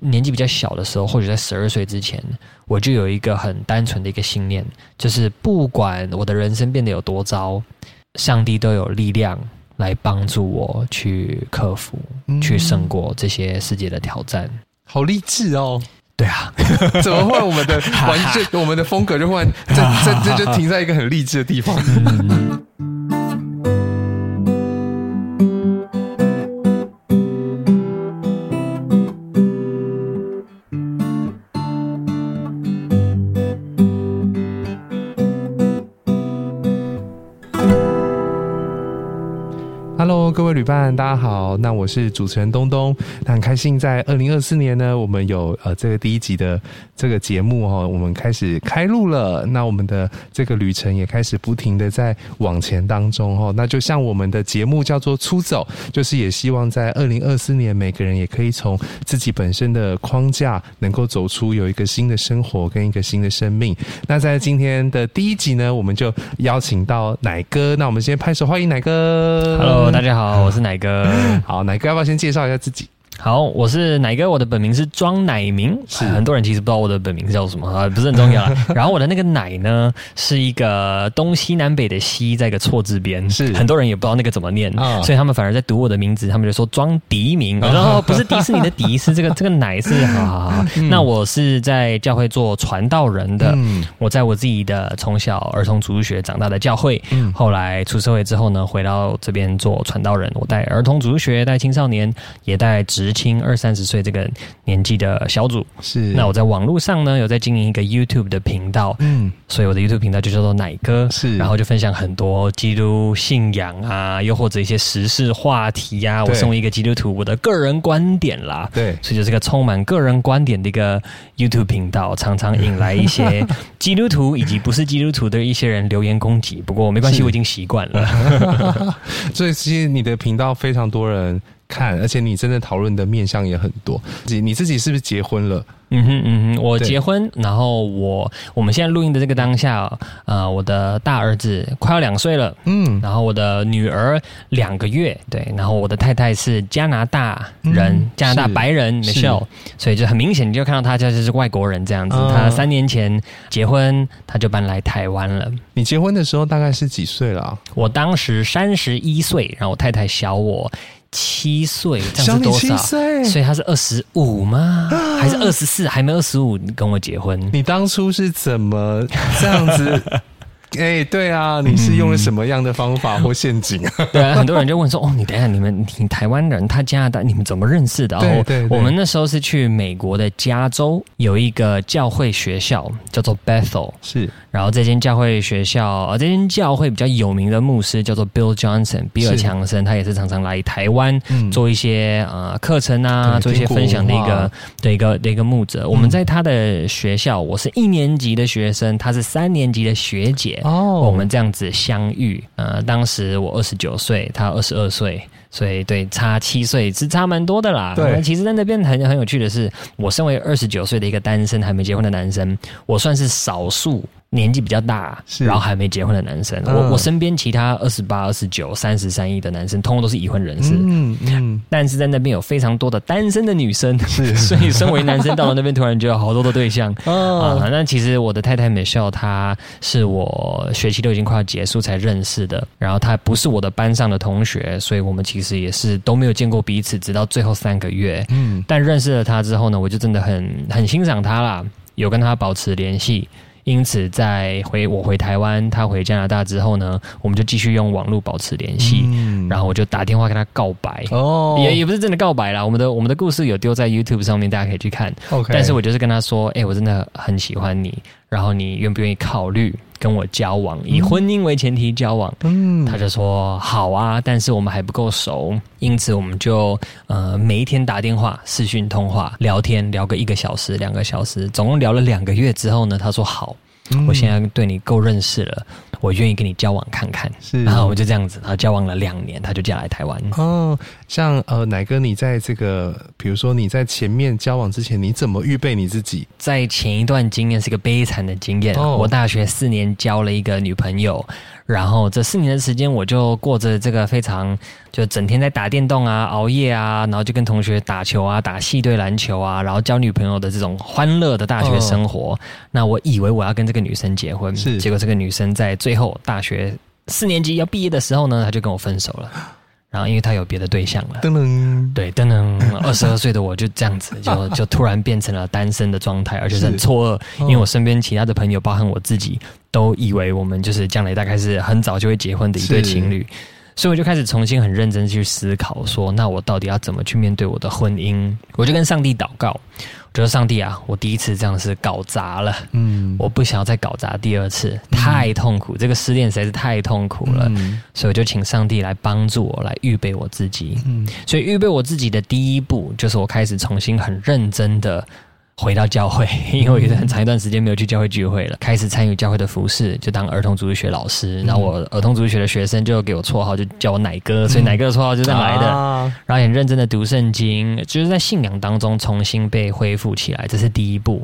年纪比较小的时候，或者在十二岁之前，我就有一个很单纯的一个信念，就是不管我的人生变得有多糟，上帝都有力量来帮助我去克服、嗯、去胜过这些世界的挑战。好励志哦！对啊，怎么会我们的 完全我们的风格就换这这这就停在一个很励志的地方？嗯旅伴，大家好。那我是主持人东东，那很开心在二零二四年呢，我们有呃这个第一集的这个节目哈，我们开始开录了。那我们的这个旅程也开始不停的在往前当中哈。那就像我们的节目叫做出走，就是也希望在二零二四年，每个人也可以从自己本身的框架，能够走出有一个新的生活跟一个新的生命。那在今天的第一集呢，我们就邀请到奶哥。那我们先拍手欢迎奶哥。Hello。大家好，我是奶哥。好，奶哥要不要先介绍一下自己？好，我是奶哥，我的本名是庄乃明，是。很多人其实不知道我的本名叫什么啊，不是很重要。然后我的那个奶呢，是一个东西南北的西，在一个错字边，是。很多人也不知道那个怎么念，哦、所以他们反而在读我的名字，他们就说庄迪明，然后不是迪士尼的迪，是这个 这个奶是，好好好。嗯、那我是在教会做传道人的，嗯、我在我自己的从小儿童主日学长大的教会，嗯、后来出社会之后呢，回到这边做传道人，我带儿童主日学，带青少年，也带职。轻二三十岁这个年纪的小组是，那我在网络上呢，有在经营一个 YouTube 的频道，嗯，所以我的 YouTube 频道就叫做奶哥，是，然后就分享很多基督信仰啊，又或者一些时事话题呀、啊。我身为一个基督徒，我的个人观点啦，对，所以就是个充满个人观点的一个 YouTube 频道，常常引来一些 基督徒以及不是基督徒的一些人留言攻击。不过没关系，我已经习惯了。所以其实你的频道非常多人。看，而且你真的讨论的面向也很多。你你自己是不是结婚了？嗯哼嗯哼，我结婚，然后我我们现在录音的这个当下，呃，我的大儿子快要两岁了，嗯，然后我的女儿两个月，对，然后我的太太是加拿大人，嗯、加拿大白人 Michelle，所以就很明显，你就看到她就是外国人这样子。她、嗯、三年前结婚，她就搬来台湾了。你结婚的时候大概是几岁了？我当时三十一岁，然后我太太小我。七岁，这样是多少？所以他是二十五吗？还是二十四？还没二十五跟我结婚？你当初是怎么这样子？哎、欸，对啊，你是用了什么样的方法或陷阱啊？对啊，很多人就问说：“哦，你等一下，你们你台湾人，他加拿大，你们怎么认识的？”对对我们那时候是去美国的加州，有一个教会学校叫做 Bethel，是。然后这间教会学校，呃，这间教会比较有名的牧师叫做 Bill Johnson，比尔强森，他也是常常来台湾做一些呃课程啊，做一些分享的一个的一个的一个牧者。我们在他的学校，我是一年级的学生，他是三年级的学姐。哦，我们这样子相遇，呃，当时我二十九岁，他二十二岁，所以对，差七岁是差蛮多的啦。对，其实在那边很很有趣的是，我身为二十九岁的一个单身还没结婚的男生，我算是少数。年纪比较大，是然后还没结婚的男生，嗯、我我身边其他二十八、二十九、三十三亿的男生，通通都是已婚人士。嗯嗯，嗯但是在那边有非常多的单身的女生，是，所以身为男生到了那边，突然就有好多的对象。哦、啊，那其实我的太太 Michelle，她是我学期都已经快要结束才认识的，然后她不是我的班上的同学，所以我们其实也是都没有见过彼此，直到最后三个月。嗯，但认识了她之后呢，我就真的很很欣赏她啦，有跟她保持联系。因此，在回我回台湾，他回加拿大之后呢，我们就继续用网络保持联系。嗯、然后我就打电话跟他告白，哦，也也不是真的告白啦。我们的我们的故事有丢在 YouTube 上面，大家可以去看。OK，但是我就是跟他说，哎、欸，我真的很喜欢你，然后你愿不愿意考虑跟我交往，以婚姻为前提交往？嗯，他就说好啊，但是我们还不够熟，因此我们就呃每一天打电话、视讯通话、聊天，聊个一个小时、两个小时，总共聊了两个月之后呢，他说好。我现在对你够认识了，我愿意跟你交往看看。是，然后我就这样子，然后交往了两年，他就嫁来台湾。哦，像呃，奶哥，你在这个，比如说你在前面交往之前，你怎么预备你自己？在前一段经验是个悲惨的经验。哦，我大学四年交了一个女朋友。然后这四年的时间，我就过着这个非常就整天在打电动啊、熬夜啊，然后就跟同学打球啊、打系队篮球啊，然后交女朋友的这种欢乐的大学生活。哦、那我以为我要跟这个女生结婚，是结果这个女生在最后大学四年级要毕业的时候呢，她就跟我分手了。然后因为他有别的对象了，噔噔，对，噔噔，二十二岁的我就这样子，就就突然变成了单身的状态，而且是很错愕，哦、因为我身边其他的朋友，包含我自己，都以为我们就是将来大概是很早就会结婚的一对情侣，所以我就开始重新很认真去思考，说那我到底要怎么去面对我的婚姻？我就跟上帝祷告。觉得上帝啊，我第一次这样是搞砸了，嗯，我不想要再搞砸第二次，太痛苦，嗯、这个失恋实在是太痛苦了，嗯、所以我就请上帝来帮助我，来预备我自己，嗯，所以预备我自己的第一步，就是我开始重新很认真的。回到教会，因为我有很长一段时间没有去教会聚会了，开始参与教会的服饰，就当儿童主日学老师。然后我儿童主日学的学生就给我绰号，就叫我奶哥，所以奶哥的绰号就这样来的。然后很认真的读圣经，就是在信仰当中重新被恢复起来，这是第一步。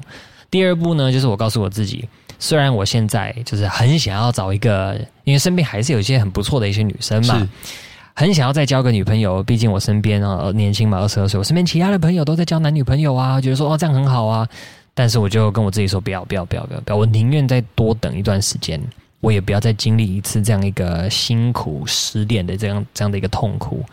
第二步呢，就是我告诉我自己，虽然我现在就是很想要找一个，因为身边还是有一些很不错的一些女生嘛。很想要再交个女朋友，毕竟我身边啊年轻嘛，二十二岁，我身边其他的朋友都在交男女朋友啊，觉得说哦这样很好啊，但是我就跟我自己说不要不要不要不要不要，我宁愿再多等一段时间，我也不要再经历一次这样一个辛苦失恋的这样这样的一个痛苦，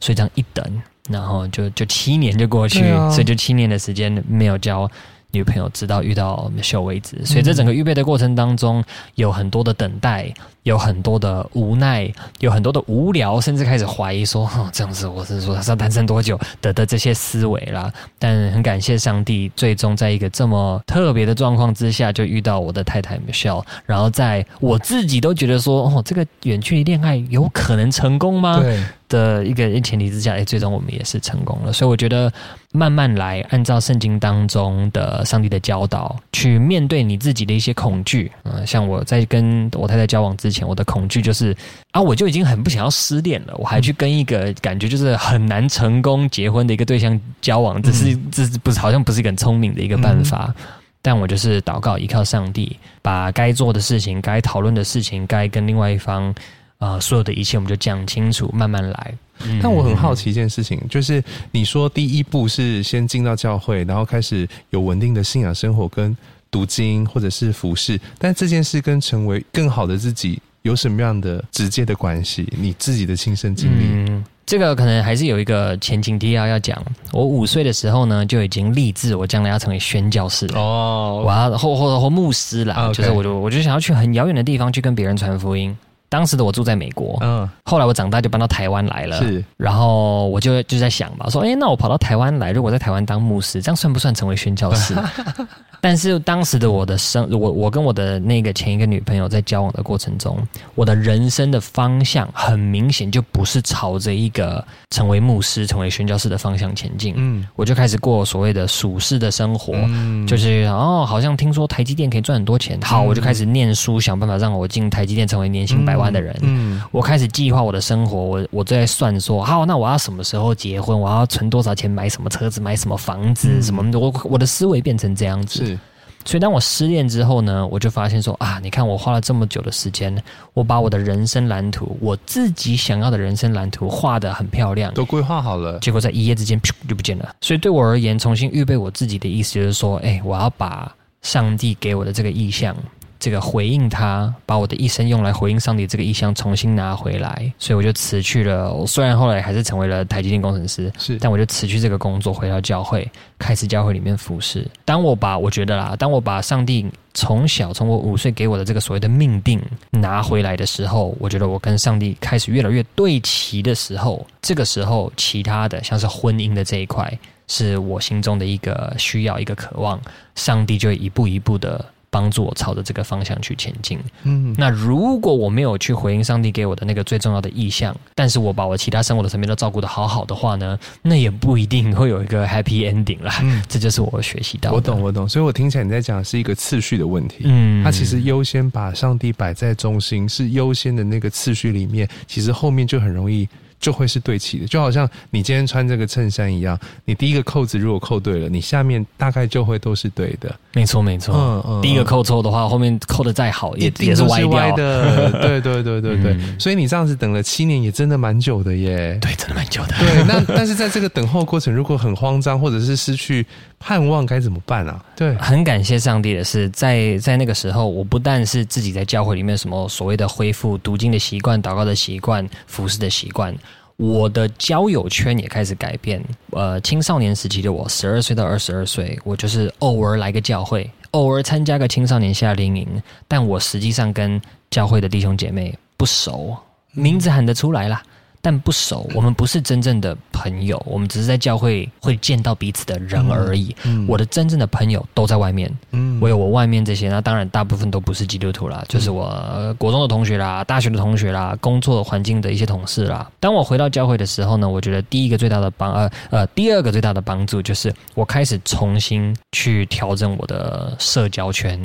所以这样一等，然后就就七年就过去，所以就七年的时间没有交。女朋友直到遇到 Michelle 为止，所以这整个预备的过程当中，有很多的等待，有很多的无奈，有很多的无聊，甚至开始怀疑说：“ 哦，这样子，我是说他是要单身多久的的这些思维啦。”但很感谢上帝，最终在一个这么特别的状况之下，就遇到我的太太 Michelle。然后在我自己都觉得说：“哦，这个远距离恋爱有可能成功吗？”对。的一个前提之下，哎，最终我们也是成功了。所以我觉得慢慢来，按照圣经当中的上帝的教导去面对你自己的一些恐惧。嗯，像我在跟我太太交往之前，我的恐惧就是啊，我就已经很不想要失恋了，我还去跟一个感觉就是很难成功结婚的一个对象交往，这是这是不是好像不是一个很聪明的一个办法？但我就是祷告，依靠上帝，把该做的事情、该讨论的事情、该跟另外一方。啊、呃，所有的一切我们就讲清楚，慢慢来。嗯、但我很好奇一件事情，就是你说第一步是先进到教会，然后开始有稳定的信仰生活跟读经或者是服饰，但这件事跟成为更好的自己有什么样的直接的关系？你自己的亲身经历？嗯，这个可能还是有一个前情提要要讲。我五岁的时候呢，就已经立志，我将来要成为宣教士哦，我要或或或牧师啦，Okay 就是我就我就想要去很遥远的地方去跟别人传福音。当时的我住在美国，嗯，后来我长大就搬到台湾来了，是，然后我就就在想吧，说，哎，那我跑到台湾来，如果在台湾当牧师，这样算不算成为宣教士？但是当时的我的生，我我跟我的那个前一个女朋友在交往的过程中，我的人生的方向很明显就不是朝着一个成为牧师、成为宣教士的方向前进。嗯，我就开始过所谓的属世的生活，嗯，就是哦，好像听说台积电可以赚很多钱，好，我就开始念书，想办法让我进台积电，成为年薪百万的人。嗯，我开始计划我的生活，我我就在算说，好，那我要什么时候结婚？我要存多少钱买什么车子？买什么房子？什么？我我的思维变成这样子。所以，当我失恋之后呢，我就发现说啊，你看我花了这么久的时间，我把我的人生蓝图，我自己想要的人生蓝图画的很漂亮，都规划好了，结果在一夜之间就不见了。所以，对我而言，重新预备我自己的意思就是说，哎，我要把上帝给我的这个意向。这个回应他，把我的一生用来回应上帝这个意向重新拿回来，所以我就辞去了。我虽然后来还是成为了台积电工程师，是，但我就辞去这个工作，回到教会，开始教会里面服侍。当我把我觉得啦，当我把上帝从小从我五岁给我的这个所谓的命定拿回来的时候，我觉得我跟上帝开始越来越对齐的时候，这个时候其他的像是婚姻的这一块，是我心中的一个需要，一个渴望，上帝就一步一步的。帮助我朝着这个方向去前进。嗯，那如果我没有去回应上帝给我的那个最重要的意向，但是我把我其他生活的层面都照顾得好好的话呢，那也不一定会有一个 happy ending 啦。嗯，这就是我学习到的。我懂，我懂。所以我听起来你在讲是一个次序的问题。嗯，他其实优先把上帝摆在中心，是优先的那个次序里面，其实后面就很容易就会是对齐的，就好像你今天穿这个衬衫一样，你第一个扣子如果扣对了，你下面大概就会都是对的。没错，没错。嗯嗯。第一个扣错的话，后面扣的再好也也是歪掉的。对对对对对。嗯、所以你这样子等了七年，也真的蛮久的耶。对，真的蛮久的。对，那但是在这个等候过程，如果很慌张或者是失去盼望，该怎么办啊？对，很感谢上帝的是，在在那个时候，我不但是自己在教会里面什么所谓的恢复读经的习惯、祷告的习惯、服侍的习惯。我的交友圈也开始改变。呃，青少年时期的我，十二岁到二十二岁，我就是偶尔来个教会，偶尔参加个青少年夏令营，但我实际上跟教会的弟兄姐妹不熟，名字喊得出来啦。但不熟，我们不是真正的朋友，我们只是在教会会见到彼此的人而已。嗯嗯、我的真正的朋友都在外面，嗯，我有我外面这些，那当然大部分都不是基督徒啦，就是我国中的同学啦、大学的同学啦、工作环境的一些同事啦。当我回到教会的时候呢，我觉得第一个最大的帮呃呃，第二个最大的帮助就是我开始重新去调整我的社交圈，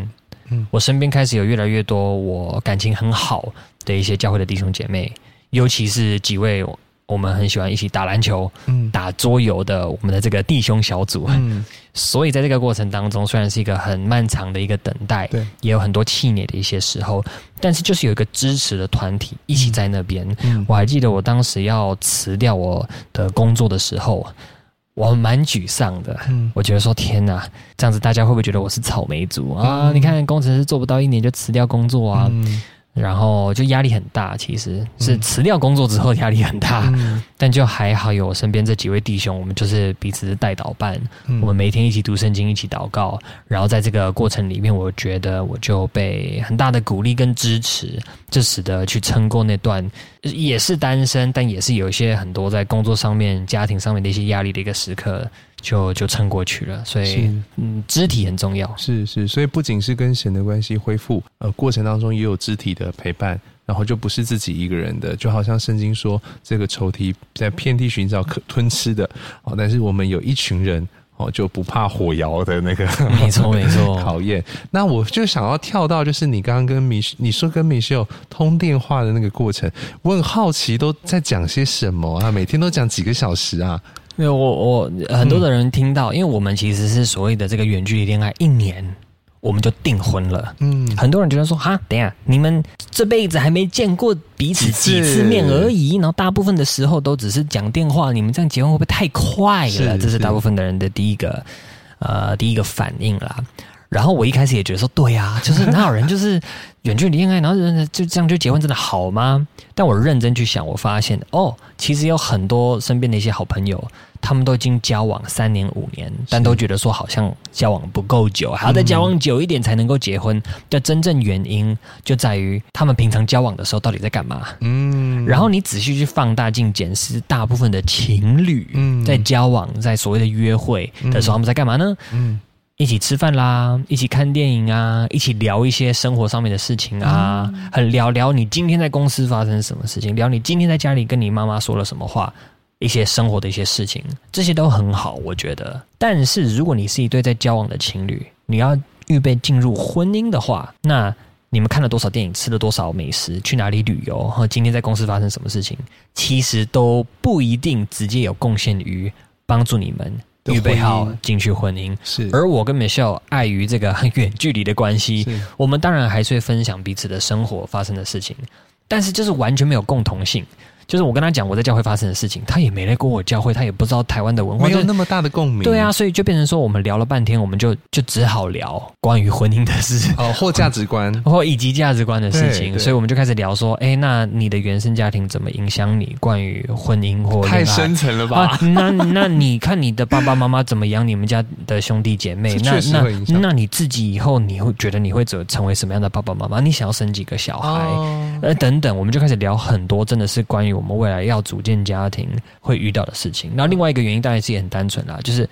嗯，我身边开始有越来越多我感情很好的一些教会的弟兄姐妹。尤其是几位我们很喜欢一起打篮球、嗯、打桌游的我们的这个弟兄小组，嗯、所以在这个过程当中，虽然是一个很漫长的一个等待，对，也有很多气馁的一些时候，但是就是有一个支持的团体一起在那边。嗯、我还记得我当时要辞掉我的工作的时候，我蛮沮丧的。嗯、我觉得说天哪，这样子大家会不会觉得我是草莓族？啊？嗯、你看工程师做不到一年就辞掉工作啊？嗯然后就压力很大，其实是辞掉工作之后压力很大，嗯、但就还好有我身边这几位弟兄，我们就是彼此是代祷办，嗯、我们每天一起读圣经，一起祷告，然后在这个过程里面，我觉得我就被很大的鼓励跟支持，这使得去撑过那段也是单身，但也是有一些很多在工作上面、家庭上面的一些压力的一个时刻。就就撑过去了，所以嗯，肢体很重要，是是，所以不仅是跟神的关系恢复，呃，过程当中也有肢体的陪伴，然后就不是自己一个人的，就好像圣经说，这个仇敌在遍地寻找可吞吃的哦，但是我们有一群人哦，就不怕火窑的那个，没错没错，考验。那我就想要跳到，就是你刚刚跟米，你说跟米秀通电话的那个过程，我很好奇都在讲些什么啊？每天都讲几个小时啊？因为我我很多的人听到，嗯、因为我们其实是所谓的这个远距离恋爱，一年我们就订婚了。嗯，很多人觉得说哈，等一下你们这辈子还没见过彼此几次面而已，然后大部分的时候都只是讲电话，你们这样结婚会不会太快了？是这是大部分的人的第一个呃第一个反应啦。然后我一开始也觉得说，对呀、啊，就是哪有人就是远距离恋爱，然后就这样就结婚，真的好吗？但我认真去想，我发现哦，其实有很多身边的一些好朋友。他们都已经交往三年五年，但都觉得说好像交往不够久，还要再交往久一点才能够结婚。的真正原因就在于他们平常交往的时候到底在干嘛？嗯，然后你仔细去放大镜检视，大部分的情侣在交往，在所谓的约会的时候，他们在干嘛呢？嗯，一起吃饭啦，一起看电影啊，一起聊一些生活上面的事情啊，很聊聊你今天在公司发生什么事情，聊你今天在家里跟你妈妈说了什么话。一些生活的一些事情，这些都很好，我觉得。但是，如果你是一对在交往的情侣，你要预备进入婚姻的话，那你们看了多少电影，吃了多少美食，去哪里旅游，和今天在公司发生什么事情，其实都不一定直接有贡献于帮助你们预备好进去婚姻。是。而我跟 Michelle 碍于这个很远距离的关系，我们当然还是会分享彼此的生活发生的事情，但是就是完全没有共同性。就是我跟他讲我在教会发生的事情，他也没来过我教会，他也不知道台湾的文化，没有那么大的共鸣。对啊，所以就变成说，我们聊了半天，我们就就只好聊关于婚姻的事 哦，或价值观，或以及价值观的事情。所以我们就开始聊说，哎，那你的原生家庭怎么影响你？关于婚姻或太深层了吧？啊、那那你看你的爸爸妈妈怎么养你们家的兄弟姐妹？那那那你自己以后你会觉得你会怎成为什么样的爸爸妈妈？你想要生几个小孩？呃、哦，等等，我们就开始聊很多，真的是关于。我们未来要组建家庭会遇到的事情，那另外一个原因当然是也很单纯啦，就是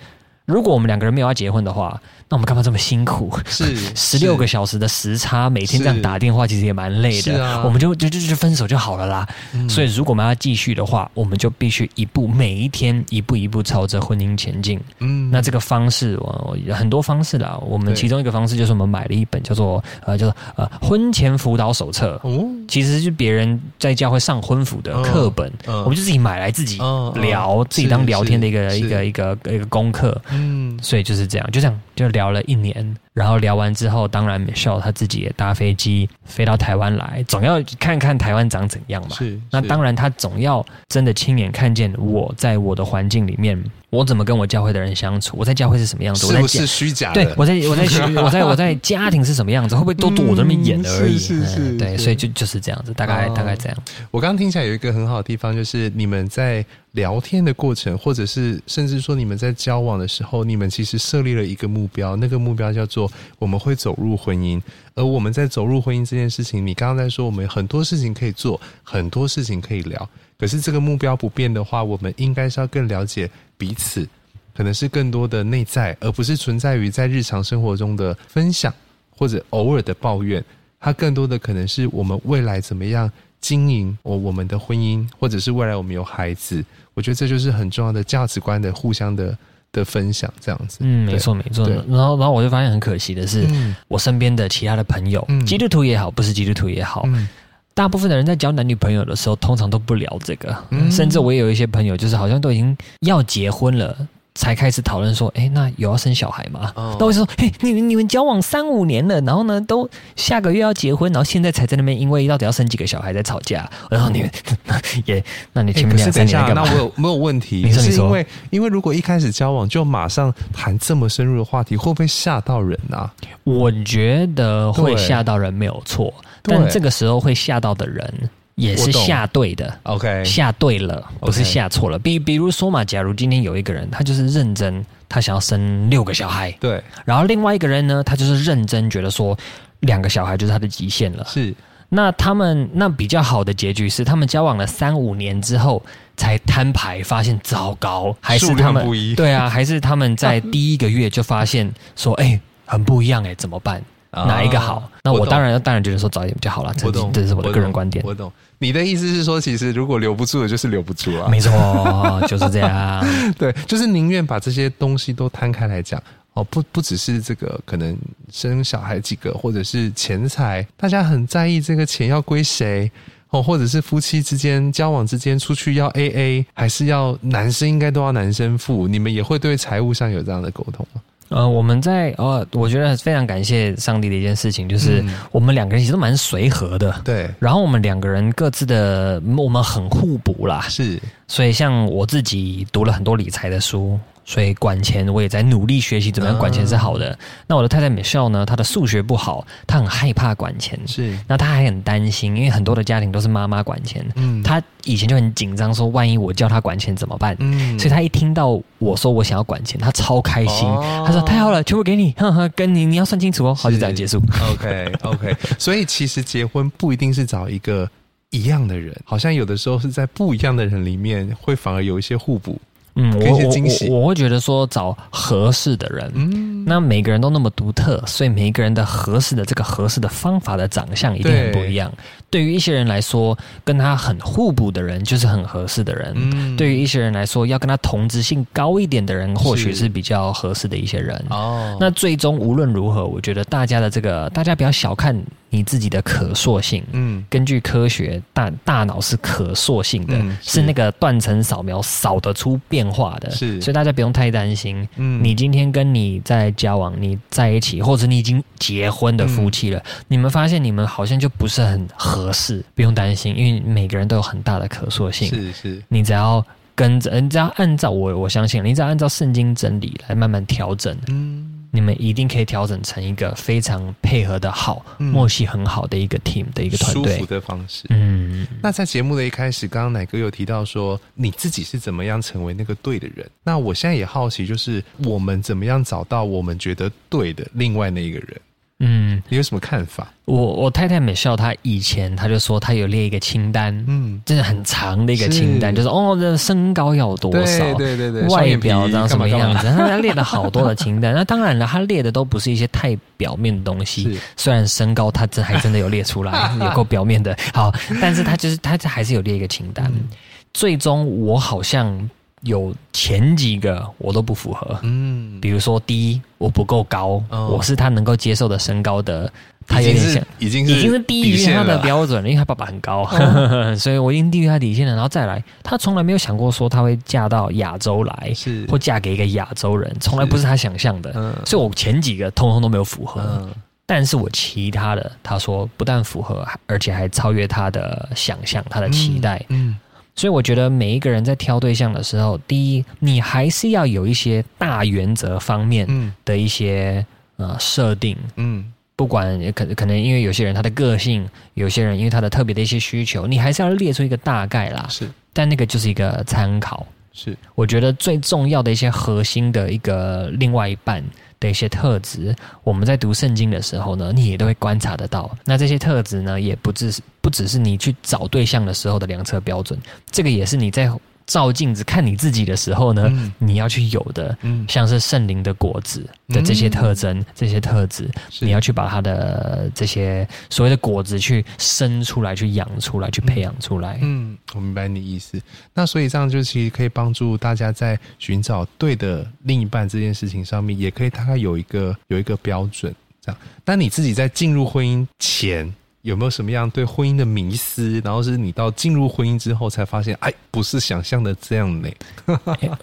如果我们两个人没有要结婚的话，那我们干嘛这么辛苦？是 十六个小时的时差，每天这样打电话，其实也蛮累的。啊、我们就就就就分手就好了啦。嗯、所以，如果我们要继续的话，我们就必须一步每一天一步一步朝着婚姻前进。嗯，那这个方式，我很多方式啦。我们其中一个方式就是我们买了一本叫做呃叫做呃婚前辅导手册。哦，其实是别人在教会上婚辅的课本，我们就自己买来自己聊，嗯、自己当聊天的一个一个一个一个功课。嗯，所以就是这样，就这样就聊了一年，然后聊完之后，当然 Michelle 他自己也搭飞机飞到台湾来，总要看看台湾长怎样嘛。是，是那当然他总要真的亲眼看见我在我的环境里面，我怎么跟我教会的人相处，我在教会是什么样子，是不是虚假的？对，我在我在 我在我在家庭是什么样子，会不会都躲着那么演而已？是是是，是，对，所以就就是这样子，大概、哦、大概这样。我刚刚听起来有一个很好的地方，就是你们在。聊天的过程，或者是甚至说你们在交往的时候，你们其实设立了一个目标，那个目标叫做我们会走入婚姻。而我们在走入婚姻这件事情，你刚刚在说我们很多事情可以做，很多事情可以聊。可是这个目标不变的话，我们应该是要更了解彼此，可能是更多的内在，而不是存在于在日常生活中的分享或者偶尔的抱怨。它更多的可能是我们未来怎么样经营我我们的婚姻，或者是未来我们有孩子。我觉得这就是很重要的价值观的互相的的分享，这样子。嗯，没错没错。然后然后我就发现很可惜的是，嗯、我身边的其他的朋友，嗯、基督徒也好，不是基督徒也好，嗯、大部分的人在交男女朋友的时候，通常都不聊这个。嗯、甚至我也有一些朋友，就是好像都已经要结婚了。才开始讨论说，哎，那有要生小孩吗？哦、那我就说，嘿，你们你们交往三五年了，然后呢，都下个月要结婚，然后现在才在那边，因为到底要生几个小孩在吵架。然后你们 也，那你前面两三年干嘛？那我有没有问题？你 说你说，是因为因为如果一开始交往就马上谈这么深入的话题，会不会吓到人啊？我觉得会吓到人没有错，但这个时候会吓到的人。也是下对的，OK，下对了，不是下错了。比比如说嘛，假如今天有一个人，他就是认真，他想要生六个小孩，对。然后另外一个人呢，他就是认真，觉得说两个小孩就是他的极限了。是。那他们那比较好的结局是，他们交往了三五年之后才摊牌，发现糟糕，还是他们对啊，还是他们在第一个月就发现说，哎，很不一样，哎，怎么办？哪一个好？啊、那我当然，当然觉得说早一点比较好了。这懂这是我的个人观点。我懂。你的意思是说，其实如果留不住的，就是留不住啊。没错，就是这样。对，就是宁愿把这些东西都摊开来讲哦。不，不只是这个，可能生小孩几个，或者是钱财，大家很在意这个钱要归谁哦，或者是夫妻之间交往之间出去要 AA，还是要男生应该都要男生付？你们也会对财务上有这样的沟通吗？呃，我们在呃，我觉得非常感谢上帝的一件事情，就是我们两个人其实都蛮随和的，对。然后我们两个人各自的，我们很互补啦，是。所以像我自己读了很多理财的书。所以管钱，我也在努力学习怎么样管钱是好的。嗯、那我的太太 Michelle 呢？她的数学不好，她很害怕管钱。是，那她还很担心，因为很多的家庭都是妈妈管钱。嗯，她以前就很紧张，说万一我叫她管钱怎么办？嗯，所以她一听到我说我想要管钱，她超开心。她、哦、说太好了，全部给你，呵呵，跟你你要算清楚哦。好，就这样结束。OK OK。所以其实结婚不一定是找一个一样的人，好像有的时候是在不一样的人里面，会反而有一些互补。嗯，我我我我会觉得说找合适的人，嗯，那每个人都那么独特，所以每一个人的合适的这个合适的方法的长相一定很不一样。对，对于一些人来说，跟他很互补的人就是很合适的人。嗯，对于一些人来说，要跟他同质性高一点的人，或许是比较合适的一些人。哦，那最终无论如何，我觉得大家的这个，大家不要小看。你自己的可塑性，嗯，根据科学，大大脑是可塑性的，嗯、是，是那个断层扫描扫得出变化的，是，所以大家不用太担心。嗯，你今天跟你在交往，你在一起，或者你已经结婚的夫妻了，嗯、你们发现你们好像就不是很合适，不用担心，因为每个人都有很大的可塑性。是是，你只要跟着，你只要按照我，我相信，你只要按照圣经真理来慢慢调整。嗯。你们一定可以调整成一个非常配合的好、嗯、默契很好的一个 team 的一个团队，舒服的方式。嗯，那在节目的一开始，刚刚奶哥有提到说，你自己是怎么样成为那个对的人？那我现在也好奇，就是我们怎么样找到我们觉得对的另外那一个人？嗯，你有什么看法？我我太太美笑，她以前她就说她有列一个清单，嗯，真的很长的一个清单，是就是哦，这身高要多少，对对对，外表长什么样子，她列了好多的清单。那当然了，她列的都不是一些太表面的东西，虽然身高她真还真的有列出来，有够表面的。好，但是她就是她还是有列一个清单。嗯、最终我好像有前几个我都不符合，嗯，比如说第一，我不够高，哦、我是他能够接受的身高的。他有点像，已经是已经是低于他的标准了，因为他爸爸很高，哦、所以我已经低于他底线了。然后再来，他从来没有想过说他会嫁到亚洲来，是或嫁给一个亚洲人，从来不是他想象的。嗯、所以我前几个通通都没有符合，嗯、但是我其他的，他说不但符合，而且还超越他的想象，他的期待。嗯，嗯所以我觉得每一个人在挑对象的时候，第一，你还是要有一些大原则方面的一些、嗯、呃设定，嗯。不管可可能，因为有些人他的个性，有些人因为他的特别的一些需求，你还是要列出一个大概啦。是，但那个就是一个参考。是，我觉得最重要的一些核心的一个另外一半的一些特质，我们在读圣经的时候呢，你也都会观察得到。那这些特质呢，也不只是不只是你去找对象的时候的量测标准，这个也是你在。照镜子看你自己的时候呢，嗯、你要去有的，嗯、像是圣灵的果子的这些特征、嗯、这些特质，你要去把它的这些所谓的果子去生出来、去养出来、去培养出来。嗯，我明白你意思。那所以这样就其实可以帮助大家在寻找对的另一半这件事情上面，也可以大概有一个有一个标准。这样，那你自己在进入婚姻前。有没有什么样对婚姻的迷思？然后是你到进入婚姻之后才发现，哎，不是想象的这样呢？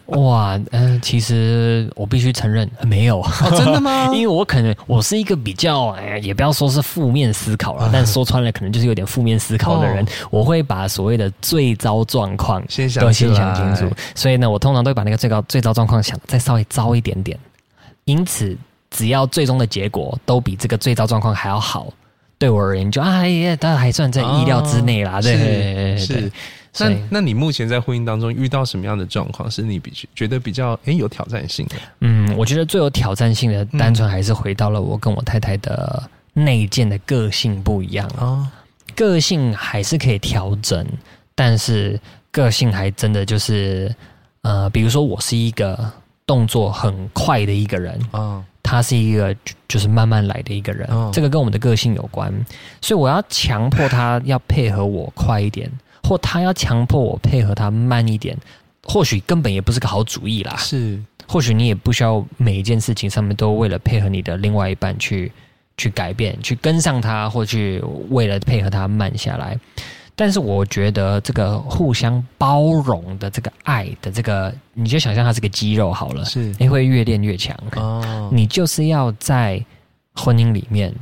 哇，嗯、呃，其实我必须承认没有、哦，真的吗？因为我可能我是一个比较，哎，也不要说是负面思考了，但说穿了，可能就是有点负面思考的人。哦、我会把所谓的最糟状况先想都先想清楚，所以呢，我通常都会把那个最高最糟状况想再稍微糟一点点。因此，只要最终的结果都比这个最糟状况还要好。对我而言，就啊，也当然还算在意料之内啦。对，对，是。那那你目前在婚姻当中遇到什么样的状况，是你比觉得比较诶有挑战性的？嗯，我觉得最有挑战性的，单纯还是回到了我跟我太太的内建的个性不一样啊。哦、个性还是可以调整，但是个性还真的就是呃，比如说我是一个动作很快的一个人啊。哦他是一个就是慢慢来的一个人，哦、这个跟我们的个性有关，所以我要强迫他要配合我快一点，或他要强迫我配合他慢一点，或许根本也不是个好主意啦。是，或许你也不需要每一件事情上面都为了配合你的另外一半去去改变，去跟上他，或去为了配合他慢下来。但是我觉得这个互相包容的这个爱的这个，你就想象它是个肌肉好了，是，你会越练越强。哦，你就是要在婚姻里面，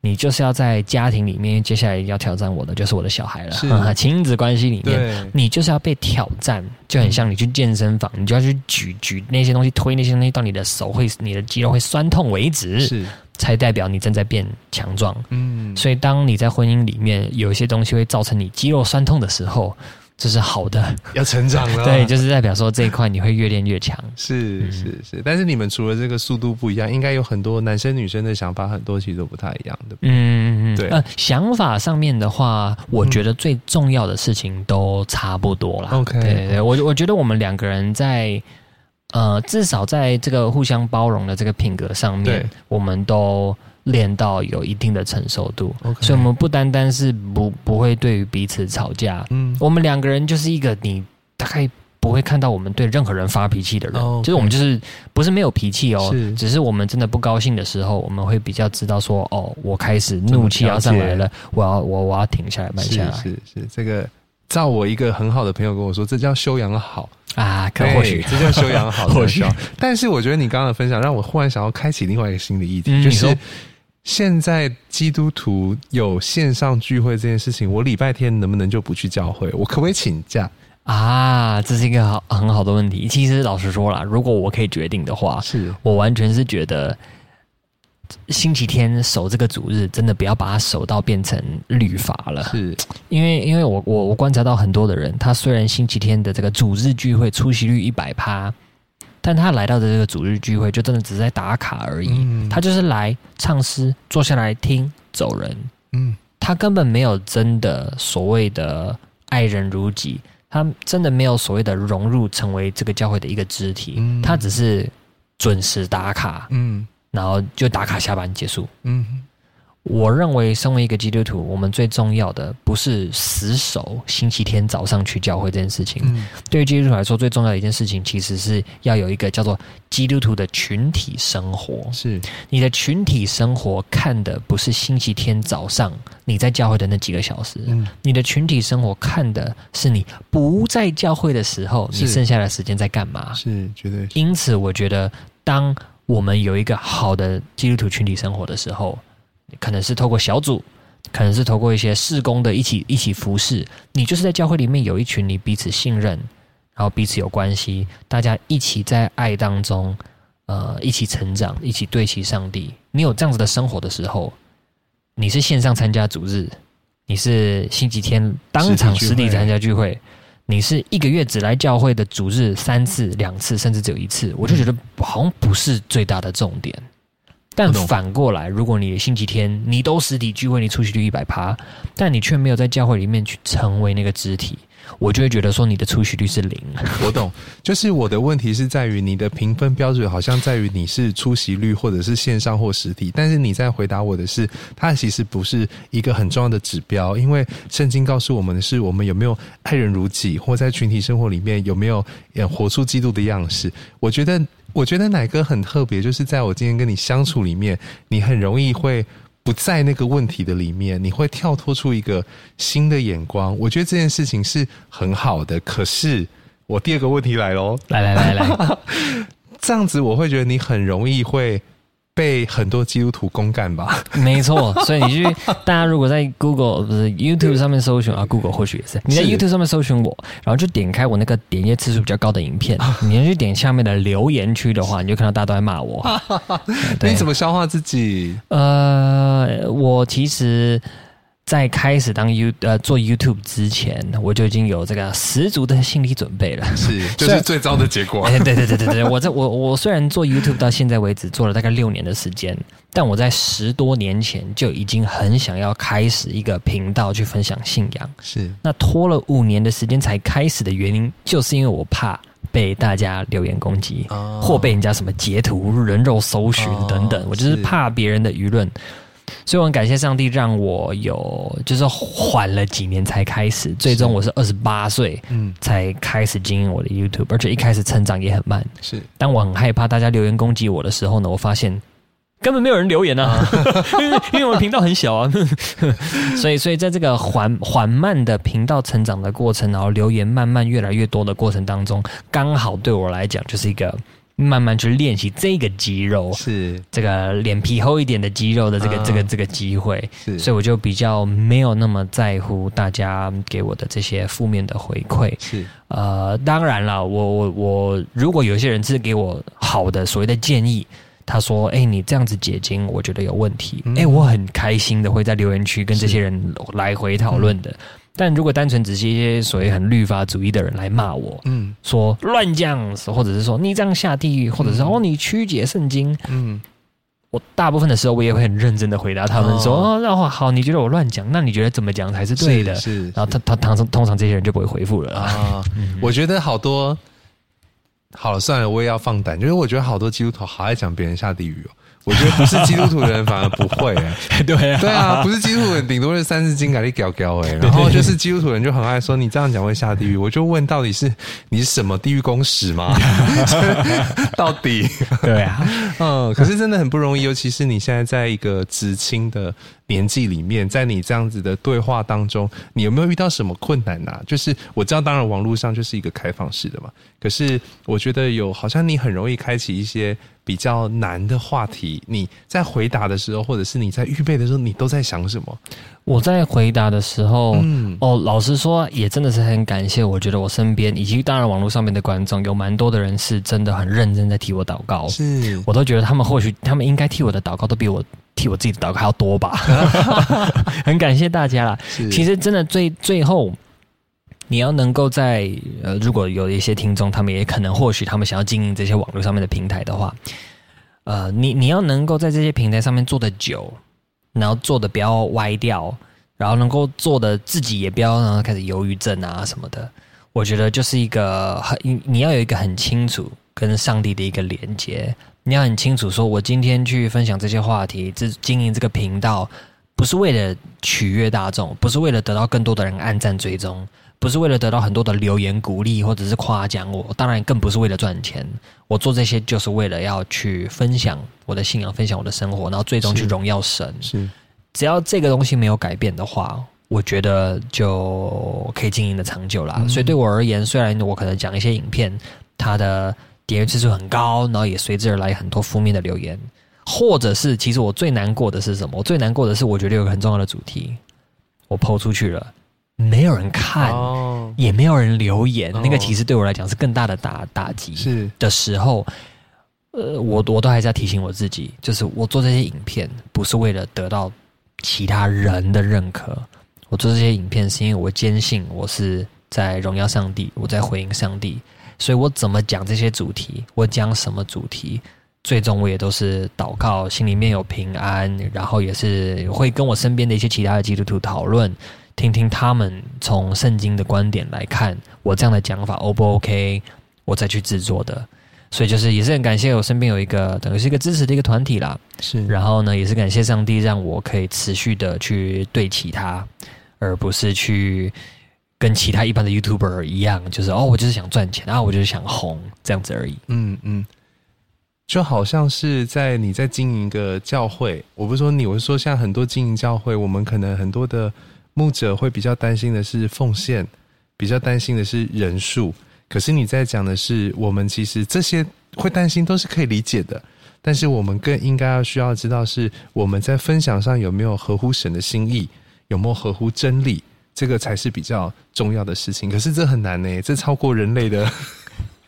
你就是要在家庭里面，接下来要挑战我的就是我的小孩了。是，亲子关系里面，你就是要被挑战，就很像你去健身房，嗯、你就要去举举那些东西，推那些东西到你的手会，你的肌肉会酸痛为止。是。才代表你正在变强壮，嗯，所以当你在婚姻里面有一些东西会造成你肌肉酸痛的时候，这是好的，要成长了，对，就是代表说这一块你会越练越强，是是是。但是你们除了这个速度不一样，应该有很多男生女生的想法，很多其实都不太一样的，嗯嗯嗯，对。呃，想法上面的话，我觉得最重要的事情都差不多啦。OK，对对，我我觉得我们两个人在。呃，至少在这个互相包容的这个品格上面，我们都练到有一定的成熟度。所以，我们不单单是不不会对于彼此吵架，嗯，我们两个人就是一个你大概不会看到我们对任何人发脾气的人，就是我们就是不是没有脾气哦，是。只是我们真的不高兴的时候，我们会比较知道说，哦，我开始怒气要上来了，我要我我要停下来，慢下来，是是，是这个。照我一个很好的朋友跟我说，这叫修养好啊，可或许这叫修养好，或许。但是我觉得你刚刚的分享让我忽然想要开启另外一个新的议题，嗯、就是现在基督徒有线上聚会这件事情，我礼拜天能不能就不去教会？我可不可以请假啊？这是一个好很好的问题。其实老实说啦，如果我可以决定的话，是我完全是觉得。星期天守这个主日，真的不要把它守到变成律法了。是，因为因为我我我观察到很多的人，他虽然星期天的这个主日聚会出席率一百趴，但他来到的这个主日聚会，就真的只是在打卡而已。嗯、他就是来唱诗，坐下来听，走人。嗯，他根本没有真的所谓的爱人如己，他真的没有所谓的融入成为这个教会的一个肢体。嗯、他只是准时打卡，嗯，然后就打卡下班结束。嗯。我认为，身为一个基督徒，我们最重要的不是死守星期天早上去教会这件事情。嗯、对于基督徒来说，最重要的一件事情，其实是要有一个叫做基督徒的群体生活。是你的群体生活看的不是星期天早上你在教会的那几个小时，嗯、你的群体生活看的是你不在教会的时候，你剩下的时间在干嘛？是绝对。因此，我觉得，当我们有一个好的基督徒群体生活的时候，可能是透过小组，可能是透过一些事工的一起一起服侍，你就是在教会里面有一群你彼此信任，然后彼此有关系，大家一起在爱当中，呃，一起成长，一起对齐上帝。你有这样子的生活的时候，你是线上参加主日，你是星期天当场实地参加聚会，你是一个月只来教会的主日三次、两次，甚至只有一次，我就觉得好像不是最大的重点。但反过来，如果你的星期天你都实体聚会，你出席率一百趴，但你却没有在教会里面去成为那个肢体，我就会觉得说你的出席率是零。我懂，就是我的问题是在于你的评分标准好像在于你是出席率或者是线上或实体，但是你在回答我的是，它其实不是一个很重要的指标，因为圣经告诉我们的是，我们有没有爱人如己，或在群体生活里面有没有活出基督的样式。我觉得。我觉得奶哥很特别，就是在我今天跟你相处里面，你很容易会不在那个问题的里面，你会跳脱出一个新的眼光。我觉得这件事情是很好的。可是我第二个问题来喽，来来来来，这样子我会觉得你很容易会。被很多基督徒公干吧？没错，所以你去大家如果在 Google 不是 YouTube 上面搜寻啊，Google 或许也是你在 YouTube 上面搜寻我，然后就点开我那个点阅次数比较高的影片，你去点下面的留言区的话，你就看到大家都在骂我。你怎么消化自己？呃，我其实。在开始当 You 呃做 YouTube 之前，我就已经有这个十足的心理准备了。是，就是最糟的结果。对对对对对，我在我我虽然做 YouTube 到现在为止做了大概六年的时间，但我在十多年前就已经很想要开始一个频道去分享信仰。是，那拖了五年的时间才开始的原因，就是因为我怕被大家留言攻击，哦、或被人家什么截图、人肉搜寻等等，哦、我就是怕别人的舆论。所以我很感谢上帝，让我有就是缓了几年才开始。最终我是二十八岁，嗯，才开始经营我的 YouTube，而且一开始成长也很慢。是，当我很害怕大家留言攻击我的时候呢，我发现根本没有人留言啊，因为因为我们频道很小啊。所以，所以在这个缓缓慢的频道成长的过程，然后留言慢慢越来越多的过程当中，刚好对我来讲就是一个。慢慢去练习这个肌肉，是。这个脸皮厚一点的肌肉的这个、啊、这个这个机会，是，所以我就比较没有那么在乎大家给我的这些负面的回馈。是，呃，当然了，我我我，如果有些人是给我好的所谓的建议，他说：“哎，你这样子解经，我觉得有问题。嗯”哎，我很开心的会在留言区跟这些人来回讨论的。但如果单纯只是一些所谓很律法主义的人来骂我，嗯，说乱讲，或者是说你这样下地狱，或者是、嗯、哦你曲解圣经，嗯，我大部分的时候我也会很认真的回答他们说哦，然后、哦、好，你觉得我乱讲，那你觉得怎么讲才是对的？是，是然后他他通常通常这些人就不会回复了。啊。嗯、我觉得好多，好了算了，我也要放胆，就是我觉得好多基督徒好爱讲别人下地狱哦。我觉得不是基督徒的人反而不会。哎，对啊，对啊，不是基督徒人顶多是三字经给你搞搞哎，然后就是基督徒人就很爱说你这样讲会下地狱，我就问到底是你是什么地狱公使吗？到底？对啊，嗯，可是真的很不容易，尤其是你现在在一个知青的年纪里面，在你这样子的对话当中，你有没有遇到什么困难啊？就是我知道，当然网络上就是一个开放式的嘛，可是我觉得有好像你很容易开启一些。比较难的话题，你在回答的时候，或者是你在预备的时候，你都在想什么？我在回答的时候，嗯，哦，老实说，也真的是很感谢。我觉得我身边以及当然网络上面的观众，有蛮多的人是真的很认真在替我祷告。是，我都觉得他们或许他们应该替我的祷告都比我替我自己的祷告还要多吧。很感谢大家啦。其实真的最最后。你要能够在呃，如果有一些听众，他们也可能或许他们想要经营这些网络上面的平台的话，呃，你你要能够在这些平台上面做得久，然后做得不要歪掉，然后能够做得自己也不要让他开始忧郁症啊什么的。我觉得就是一个很你要有一个很清楚跟上帝的一个连接，你要很清楚说，我今天去分享这些话题，这经营这个频道，不是为了取悦大众，不是为了得到更多的人按赞追踪，不是为了得到很多的留言鼓励或者是夸奖我，当然更不是为了赚钱。我做这些就是为了要去分享我的信仰，分享我的生活，然后最终去荣耀神。是，是只要这个东西没有改变的话。我觉得就可以经营的长久啦。嗯、所以对我而言，虽然我可能讲一些影片，它的点阅次数很高，然后也随之而来很多负面的留言，或者是其实我最难过的是什么？我最难过的是，我觉得有个很重要的主题，我 PO 出去了，没有人看，哦、也没有人留言，哦、那个其实对我来讲是更大的打打击。是的时候，呃，我我都还是要提醒我自己，就是我做这些影片不是为了得到其他人的认可。我做这些影片是因为我坚信我是在荣耀上帝，我在回应上帝，所以我怎么讲这些主题，我讲什么主题，最终我也都是祷告，心里面有平安，然后也是会跟我身边的一些其他的基督徒讨论，听听他们从圣经的观点来看我这样的讲法 O 不 OK，我再去制作的。所以就是也是很感谢我身边有一个等于是一个支持的一个团体啦，是，然后呢也是感谢上帝让我可以持续的去对齐他。而不是去跟其他一般的 YouTuber 一样，就是哦，我就是想赚钱，然后我就是想红这样子而已。嗯嗯，就好像是在你在经营一个教会，我不是说你，我是说像很多经营教会，我们可能很多的牧者会比较担心的是奉献，比较担心的是人数。可是你在讲的是，我们其实这些会担心都是可以理解的，但是我们更应该要需要知道，是我们在分享上有没有合乎神的心意。有没有合乎真理？这个才是比较重要的事情。可是这很难呢，这超过人类的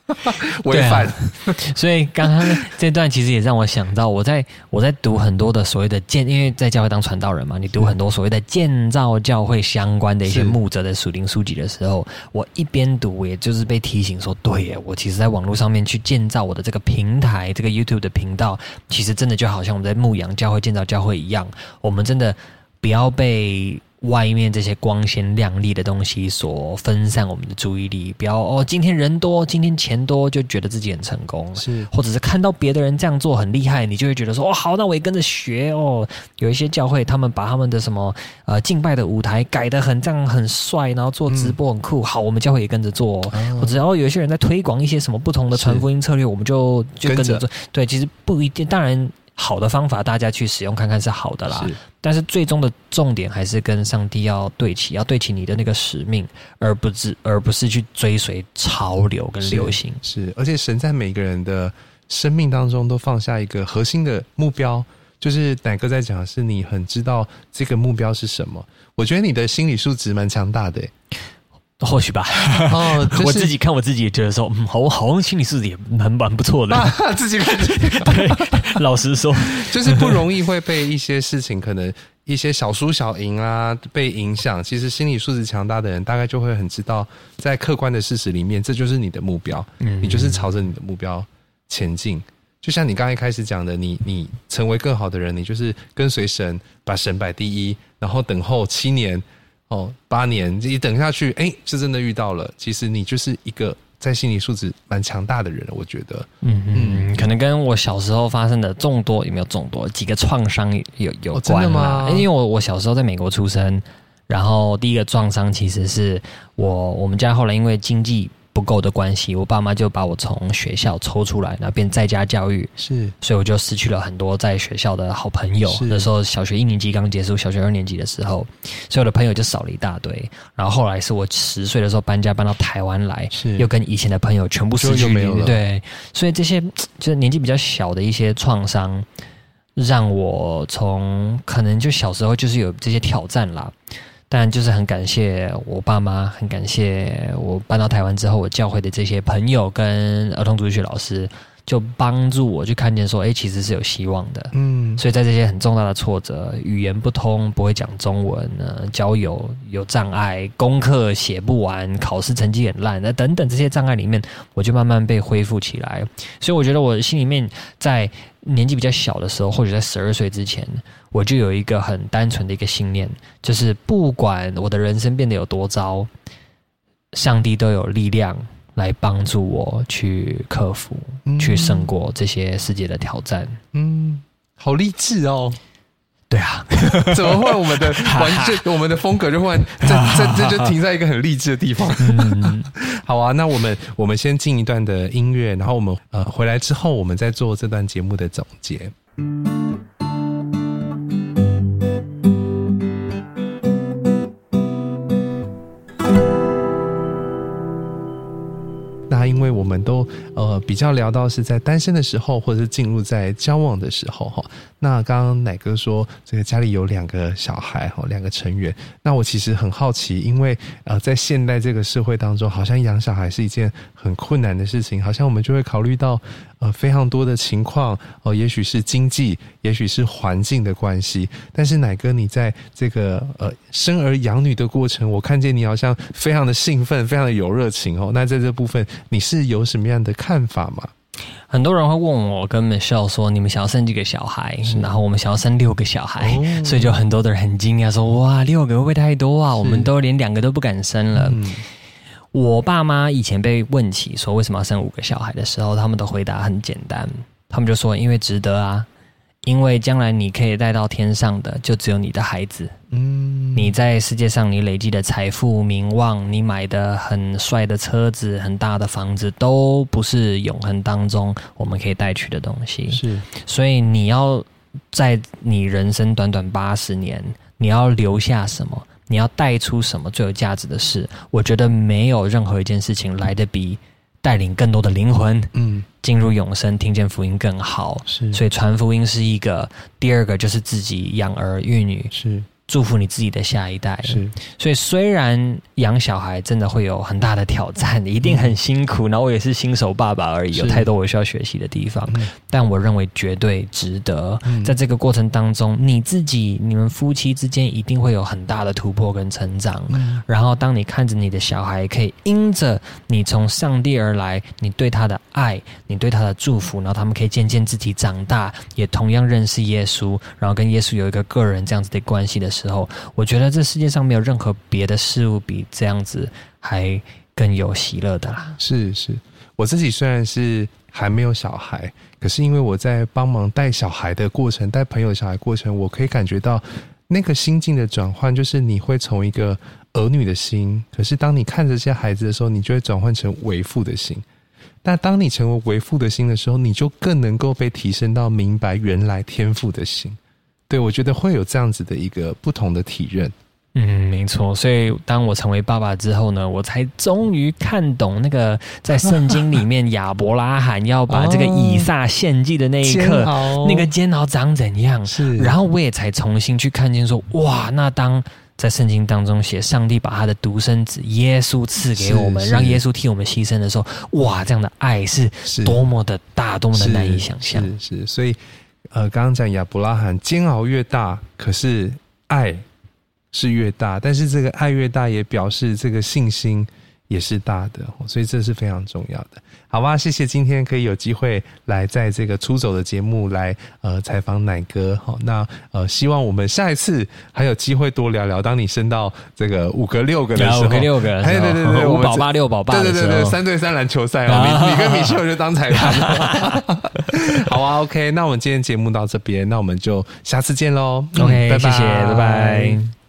违反。啊、所以刚刚这段其实也让我想到，我在我在读很多的所谓的建，因为在教会当传道人嘛，你读很多所谓的建造教会相关的一些牧者的属灵书籍的时候，我一边读，也就是被提醒说，对耶，我其实在网络上面去建造我的这个平台，这个 YouTube 的频道，其实真的就好像我们在牧羊教会、建造教会一样，我们真的。不要被外面这些光鲜亮丽的东西所分散我们的注意力。不要哦，今天人多，今天钱多，就觉得自己很成功。是，或者是看到别的人这样做很厉害，你就会觉得说哦，好，那我也跟着学哦。有一些教会，他们把他们的什么呃敬拜的舞台改得很这样很帅，然后做直播很酷。嗯、好，我们教会也跟着做。哦、或者哦，有一些人在推广一些什么不同的传福音策略，我们就就跟着做。对，其实不一定，当然。好的方法，大家去使用看看是好的啦。是，但是最终的重点还是跟上帝要对齐，要对齐你的那个使命，而不是而不是去追随潮流跟流行。是，是，而且神在每个人的生命当中都放下一个核心的目标，就是奶哥在讲的是你很知道这个目标是什么。我觉得你的心理素质蛮强大的。或许吧，哦，就是、我自己看我自己也觉得说，嗯，好，好像心理素质也蛮蛮不错的。啊、自己看自己，对，老实说，就是不容易会被一些事情，可能一些小输小赢啊，被影响。其实心理素质强大的人，大概就会很知道，在客观的事实里面，这就是你的目标，嗯，你就是朝着你的目标前进。就像你刚一开始讲的，你你成为更好的人，你就是跟随神，把神摆第一，然后等候七年。哦，八年你等下去，哎，是真的遇到了。其实你就是一个在心理素质蛮强大的人，我觉得。嗯嗯，可能跟我小时候发生的众多有没有众多几个创伤有有关吗？因为我我小时候在美国出生，然后第一个创伤其实是我我们家后来因为经济。不够的关系，我爸妈就把我从学校抽出来，然后变在家教育，是，所以我就失去了很多在学校的好朋友。是那时候小学一年级刚结束，小学二年级的时候，所有的朋友就少了一大堆。然后后来是我十岁的时候搬家搬到台湾来，是，又跟以前的朋友全部失去了。对，所以这些就是年纪比较小的一些创伤，让我从可能就小时候就是有这些挑战啦。但就是很感谢我爸妈，很感谢我搬到台湾之后，我教会的这些朋友跟儿童主学老师，就帮助我去看见说，哎，其实是有希望的。嗯，所以在这些很重大的挫折，语言不通，不会讲中文呢，交友有障碍，功课写不完，考试成绩很烂，那等等这些障碍里面，我就慢慢被恢复起来。所以我觉得我心里面在年纪比较小的时候，或者在十二岁之前，我就有一个很单纯的一个信念，就是不管我的人生变得有多糟，上帝都有力量。来帮助我去克服，嗯、去胜过这些世界的挑战。嗯，好励志哦！对啊，怎么会我们的 完全我们的风格就换这这这就停在一个很励志的地方？嗯、好啊，那我们我们先进一段的音乐，然后我们呃回来之后，我们再做这段节目的总结。因为我们呃比较聊到是在单身的时候，或者是进入在交往的时候哈。那刚刚奶哥说这个家里有两个小孩哈，两个成员。那我其实很好奇，因为呃在现代这个社会当中，好像养小孩是一件很困难的事情，好像我们就会考虑到呃非常多的情况哦，也许是经济，也许是环境的关系。但是奶哥，你在这个呃生儿养女的过程，我看见你好像非常的兴奋，非常的有热情哦。那在这部分。你是有什么样的看法吗？很多人会问我跟 Michelle 说，你们想要生几个小孩？然后我们想要生六个小孩，哦、所以就很多的人很惊讶说：“哇，六个会不会太多啊？我们都连两个都不敢生了。嗯”我爸妈以前被问起说为什么要生五个小孩的时候，他们的回答很简单，他们就说：“因为值得啊。”因为将来你可以带到天上的，就只有你的孩子。嗯，你在世界上你累积的财富、名望，你买的很帅的车子、很大的房子，都不是永恒当中我们可以带去的东西。是，所以你要在你人生短短八十年，你要留下什么？你要带出什么最有价值的事？我觉得没有任何一件事情来的比。带领更多的灵魂，嗯，进入永生，听见福音更好。是，所以传福音是一个。第二个就是自己养儿育女。是。祝福你自己的下一代。是，所以虽然养小孩真的会有很大的挑战，一定很辛苦。然后我也是新手爸爸而已，有太多我需要学习的地方。但我认为绝对值得。在这个过程当中，你自己、你们夫妻之间一定会有很大的突破跟成长。然后，当你看着你的小孩可以因着你从上帝而来，你对他的爱，你对他的祝福，然后他们可以渐渐自己长大，也同样认识耶稣，然后跟耶稣有一个个人这样子的关系的时候，我觉得这世界上没有任何别的事物比这样子还更有喜乐的啦。是是，我自己虽然是还没有小孩，可是因为我在帮忙带小孩的过程，带朋友小孩过程，我可以感觉到那个心境的转换，就是你会从一个儿女的心，可是当你看着这些孩子的时候，你就会转换成为父的心。但当你成为为父的心的时候，你就更能够被提升到明白原来天父的心。对，我觉得会有这样子的一个不同的体认。嗯，没错。所以当我成为爸爸之后呢，我才终于看懂那个在圣经里面亚伯拉罕要把这个以撒献祭的那一刻，哦、那个煎熬长怎样。是，然后我也才重新去看见说，哇，那当在圣经当中写上帝把他的独生子耶稣赐给我们，让耶稣替我们牺牲的时候，哇，这样的爱是多么的大，多么的难以想象。是，是，所以。呃，刚刚讲亚伯拉罕煎熬越大，可是爱是越大，但是这个爱越大，也表示这个信心也是大的，所以这是非常重要的。好吧，谢谢今天可以有机会来在这个出走的节目来呃采访奶哥。好，那呃希望我们下一次还有机会多聊聊。当你升到这个五个六个的时候，五个六个，对对对对，五宝八六宝八，对对对对，三对三篮球赛哦，你 你跟米秀就当裁判。好啊，OK，那我们今天节目到这边，那我们就下次见喽。OK，谢谢，拜拜。